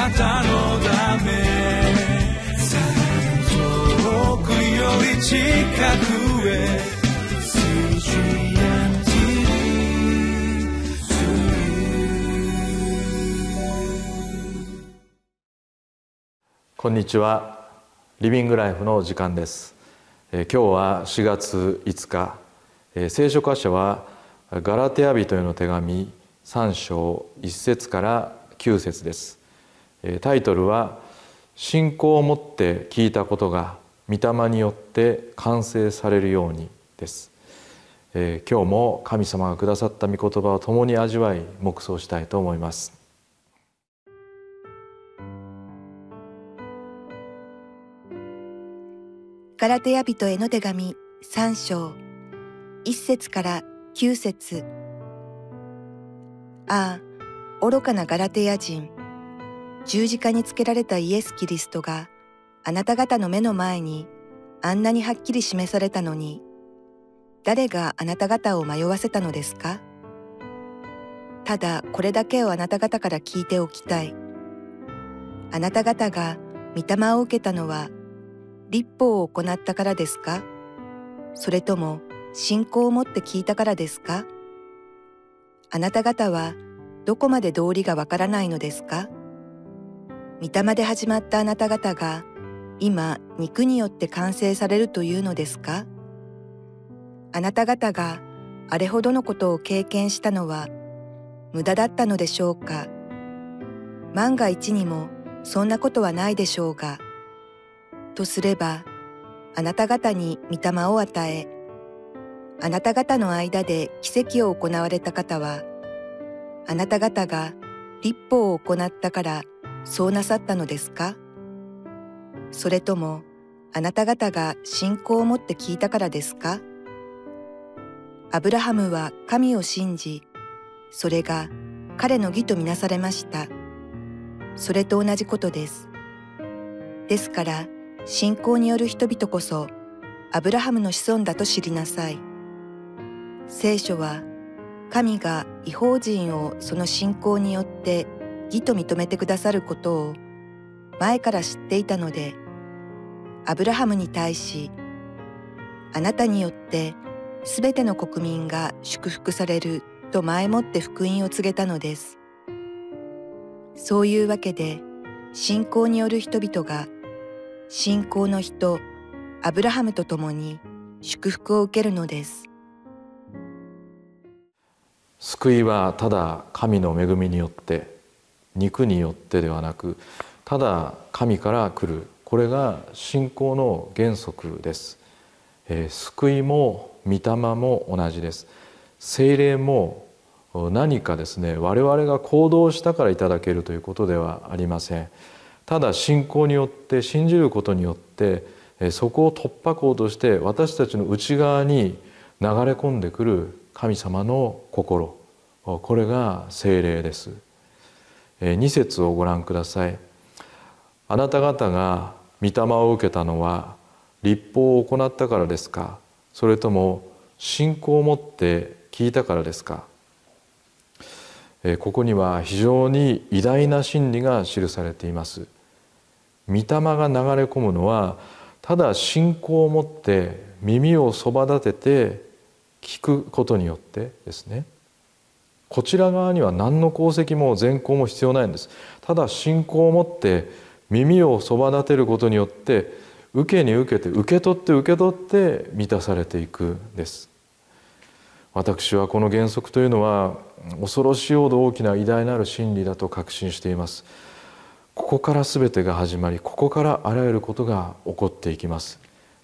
なたのため遠くより近くへこんにちは。リビングライフの時間です、えー、今日は4月5日、えー、聖書箇所はガラテヤ人への手紙3章1節から9節です、タイトルは信仰を持って聞いたことが御霊によって完成されるようにです、え今日も神様がくださった御言葉を共に味わい黙想したいと思います。ガラテヤ人への手紙3章。1節から9節。ああ愚かなガラテヤ人。十字架につけられたイエス・キリストがあなた方の目の前にあんなにはっきり示されたのに誰があなた方を迷わせたのですか？ただこれだけをあなた方から聞いておきたい。あなた方が御霊を受けたのは立法を行ったからですか？それとも信仰を持って聞いたからですか？あなた方はどこまで道理がわからないのですか？御霊で始まったあなた方が今肉によって完成されるというのですか？あなた方があれほどのことを経験したのは無駄だったのでしょうか？万が一にもそんなことはないでしょうがとすれば、あなた方に御霊を与え、あなた方の間で奇跡を行われた方は、あなた方が立法を行ったからそうなさったのですか？それとも、あなた方が信仰を持って聞いたからですか？アブラハムは神を信じ、それが彼の義とみなされました。それと同じことです。ですから、信仰による人々こそアブラハムの子孫だと知りなさい。聖書は神が違法人をその信仰によって義と認めてくださることを前から知っていたので、アブラハムに対し、あなたによってすべての国民が祝福されると前もって福音を告げたのです。そういうわけで、信仰による人々が信仰の人アブラハムと共に祝福を受けるのです救いはただ神の恵みによって肉によってではなくただ神から来る。これが信仰の原則です、えー、救いも御霊も同じです。精霊も何かですね我々が行動したからいただけるということではありません。ただ信仰によって信じることによってそこを突破口として私たちの内側に流れ込んでくる神様の心。これが精霊です。2節をご覧ください。あなた方が御霊を受けたのは立法を行ったからですか？それとも信仰を持って聞いたからですか？ここには非常に偉大な真理が記されています。御霊が流れ込むのはただ信仰を持って耳をそば立てて聞くことによってですね。こちら側には何の功績も善行も必要ないんです。ただ信仰を持って耳をそば立てることによって受けに受けて受け取って受け取って満たされていくです。私はこの原則というのは恐ろしいほど大きな偉大なる真理だと確信しています。ここから全てが始まりここからあらゆることが起こっていきます。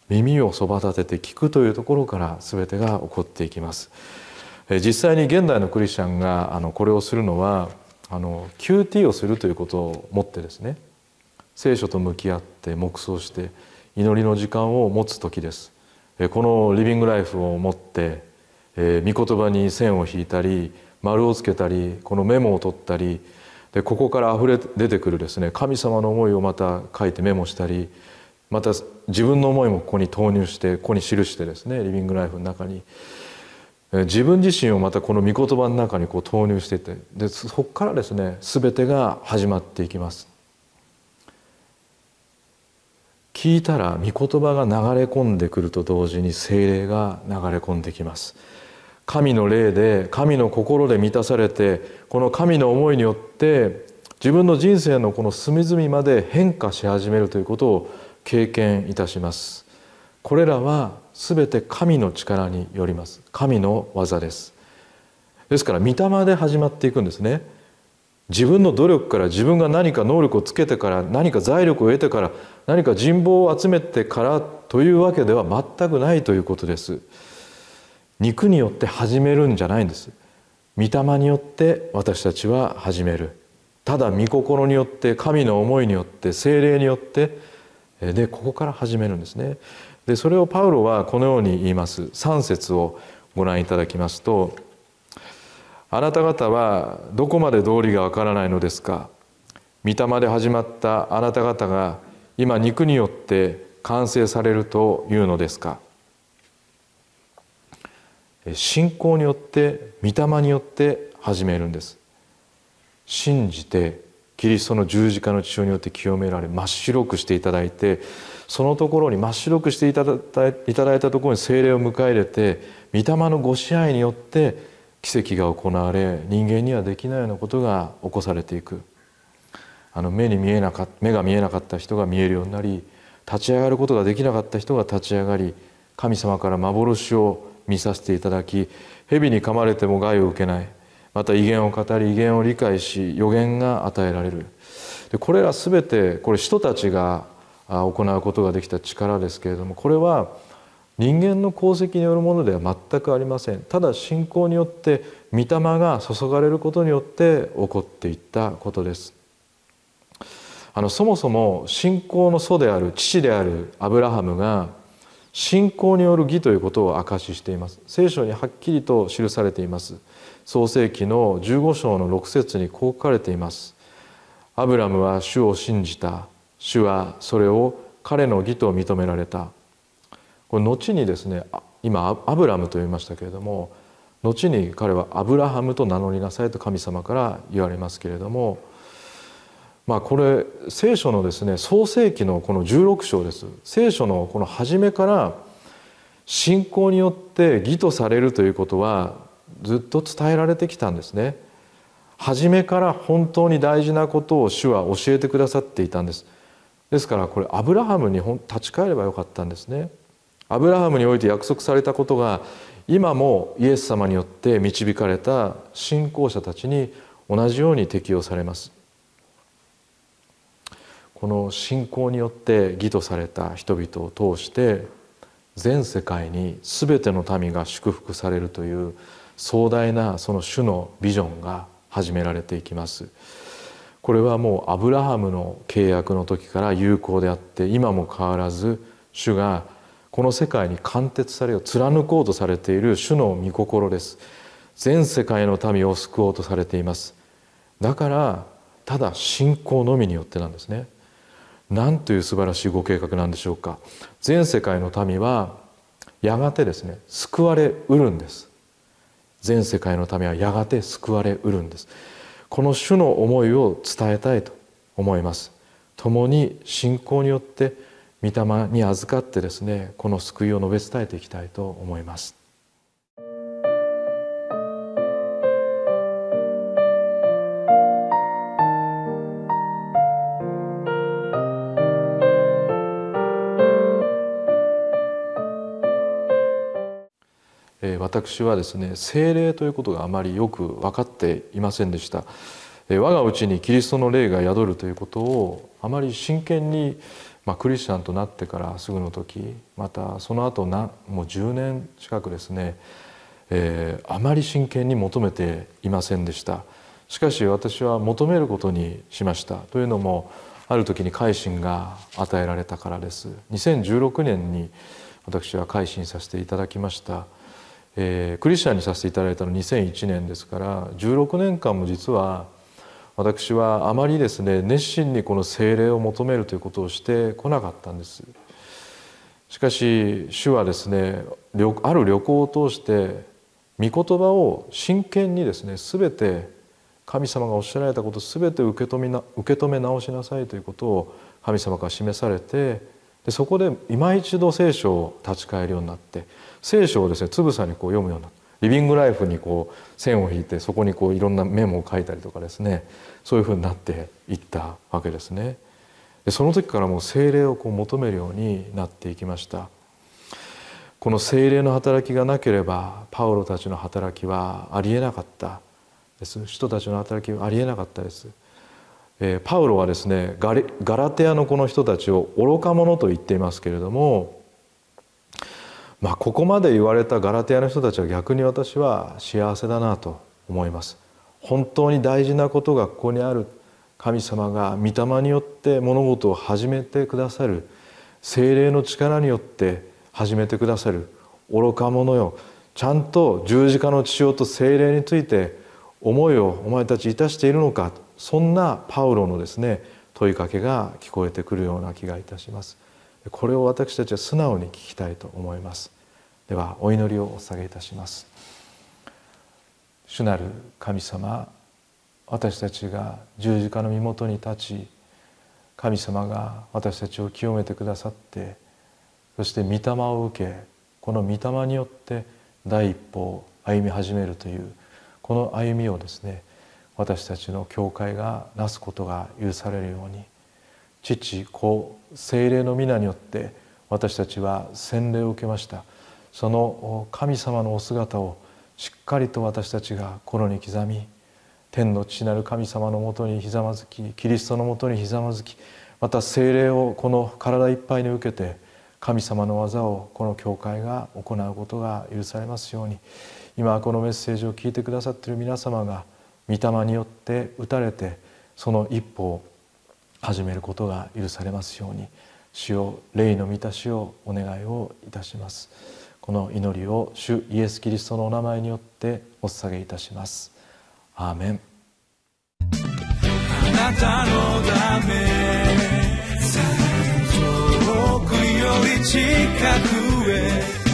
耳をそば立てて聞くというところから全てが起こっていきます。実際に現代のクリスチャンがあのこれをするのはあの QT をするということをもってですね聖書と向き合って黙想して祈りの時間を持つ時です。このリビングライフを持って御言葉に線を引いたり丸をつけたりこのメモを取ったりでここから溢れ出てくるですね神様の思いをまた書いてメモしたりまた自分の思いもここに投入してここに記してですねリビングライフの中に。自分自身をまたこの御言葉の中にこう投入していってでそこからですね全てが始まっていきます。聞いたら御言葉が流れ込んでくると同時に精霊が流れ込んできます。神の霊で神の心で満たされてこの神の思いによって自分の人生のこの隅々まで変化し始めるということを経験いたします。これらは全て神の力によります。神の技です。ですから御霊で始まっていくんですね。自分の努力から自分が何か能力をつけてから何か財力を得てから何か人望を集めてからというわけでは全くないということです。肉によって始めるんじゃないんです。御霊によって私たちは始める。ただ御心によって神の思いによって精霊によってでここから始めるんですね。でそれをパウロはこのように言います。3節をご覧いただきますと「あなた方はどこまで道理がわからないのですか？御霊で始まったあなた方が今肉によって完成されるというのですか?」信仰によって御霊によって始めるんです。信じてキリストの十字架の血潮によって清められ真っ白くしていただいてそのところに真っ白くしていただいただいたところに精霊を迎え入れて御霊のご支配によって奇跡が行われ人間にはできないようなことが起こされていく。あの目に見えなか目が見えなかった人が見えるようになり立ち上がることができなかった人が立ち上がり神様から幻を見させていただき蛇に噛まれても害を受けない。また威厳を語り威厳を理解し予言が与えられる。でこれら全てこれ人たちが行うことができた力ですけれどもこれは人間の功績によるものでは全くありません。ただ信仰によって御霊が注がれることによって起こっていったことです。あのそもそも信仰の祖である父であるアブラハムが信仰による義ということを証ししています。聖書にはっきりと記されています。創世記の15章の6節にこう書かれています。アブラムは主を信じた。主はそれを彼の義と認められた。これ後にですね今アブラムと言いましたけれども後に彼はアブラハムと名乗りなさいと神様から言われますけれどもまあこれ聖書のですね創世記のこの16章です。聖書のこの初めから信仰によって義とされるということはずっと伝えられてきたんですね。初めから本当に大事なことを主は教えてくださっていたんです。ですからこれアブラハムに立ち返ればよかったんですね。アブラハムにおいて約束されたことが今もイエス様によって導かれた信仰者たちに同じように適用されます。この信仰によって義とされた人々を通して全世界に全ての民が祝福されるという壮大なその主のビジョンが始められていきます。これはもうアブラハムの契約の時から有効であって今も変わらず主がこの世界に貫徹されよう貫こうとされている主の御心です。全世界の民を救おうとされています。だからただ信仰のみによってなんですね。なんという素晴らしいご計画なんでしょうか。全世界の民はやがてですね救われうるんです。全世界の民はやがて救われうるんです。この主の思いを伝えたいと思います。共に信仰によって御霊に預かってですねこの救いを述べ伝えていきたいと思います。私はですね精霊ということがあまりよく分かっていませんでした。我がうちにキリストの霊が宿るということをあまり真剣に、まあ、クリスチャンとなってからすぐの時またその後なもう10年近くですね、えー、あまり真剣に求めていませんでした。しかし私は求めることにしました。というのもある時に改心が与えられたからです。2016年に私は改心させていただきました。えー、クリスチャンにさせていただいたの2001年ですから16年間も実は私はあまりですね熱心にこの精霊を求めるということをしてこなかったんです。しかし主はですねある旅行を通して御言葉を真剣にですね全て神様がおっしゃられたこと全て受け止めな受け止め直しなさいということを神様から示されてでそこで今一度聖書を立ち返るようになって聖書をですねつぶさにこう読むようになったリビングライフにこう線を引いてそこにこういろんなメモを書いたりとかですねそういうふうになっていったわけですね。でその時からもう精霊をこう求めるようになっていきました。この精霊の働きがなければパウロたちの働きはありえなかったです人たちの働きはありえなかったです。え、パウロはですねガラテアのこの人たちを愚か者と言っていますけれどもまあここまで言われたガラテアの人たちは逆に私は幸せだなと思います。本当に大事なことがここにある。神様が御霊によって物事を始めてくださる。精霊の力によって始めてくださる。愚か者よ。ちゃんと十字架の血潮と精霊について思いをお前たちいたしているのか。そんなパウロのですね問いかけが聞こえてくるような気がいたします。これを私たちは素直に聞きたいと思います。ではお祈りをお捧げいたします。主なる神様私たちが十字架の身元に立ち神様が私たちを清めてくださってそして御霊を受けこの御霊によって第一歩を歩み始めるというこの歩みをですね私たちの教会がなすことが許されるように父子精霊の皆によって私たちは洗礼を受けました。その神様のお姿をしっかりと私たちが心に刻み天の父なる神様のもとにひざまずきキリストのもとにひざまずきまた精霊をこの体いっぱいに受けて神様の技をこの教会が行うことが許されますように今このメッセージを聞いてくださっている皆様が御霊によって打たれてその一歩を始めることが許されますように主を霊の満たしをお願いをいたします。この祈りを主イエス・キリストのお名前によってお捧げいたします。アーメン。あなたのため遠くより近くへ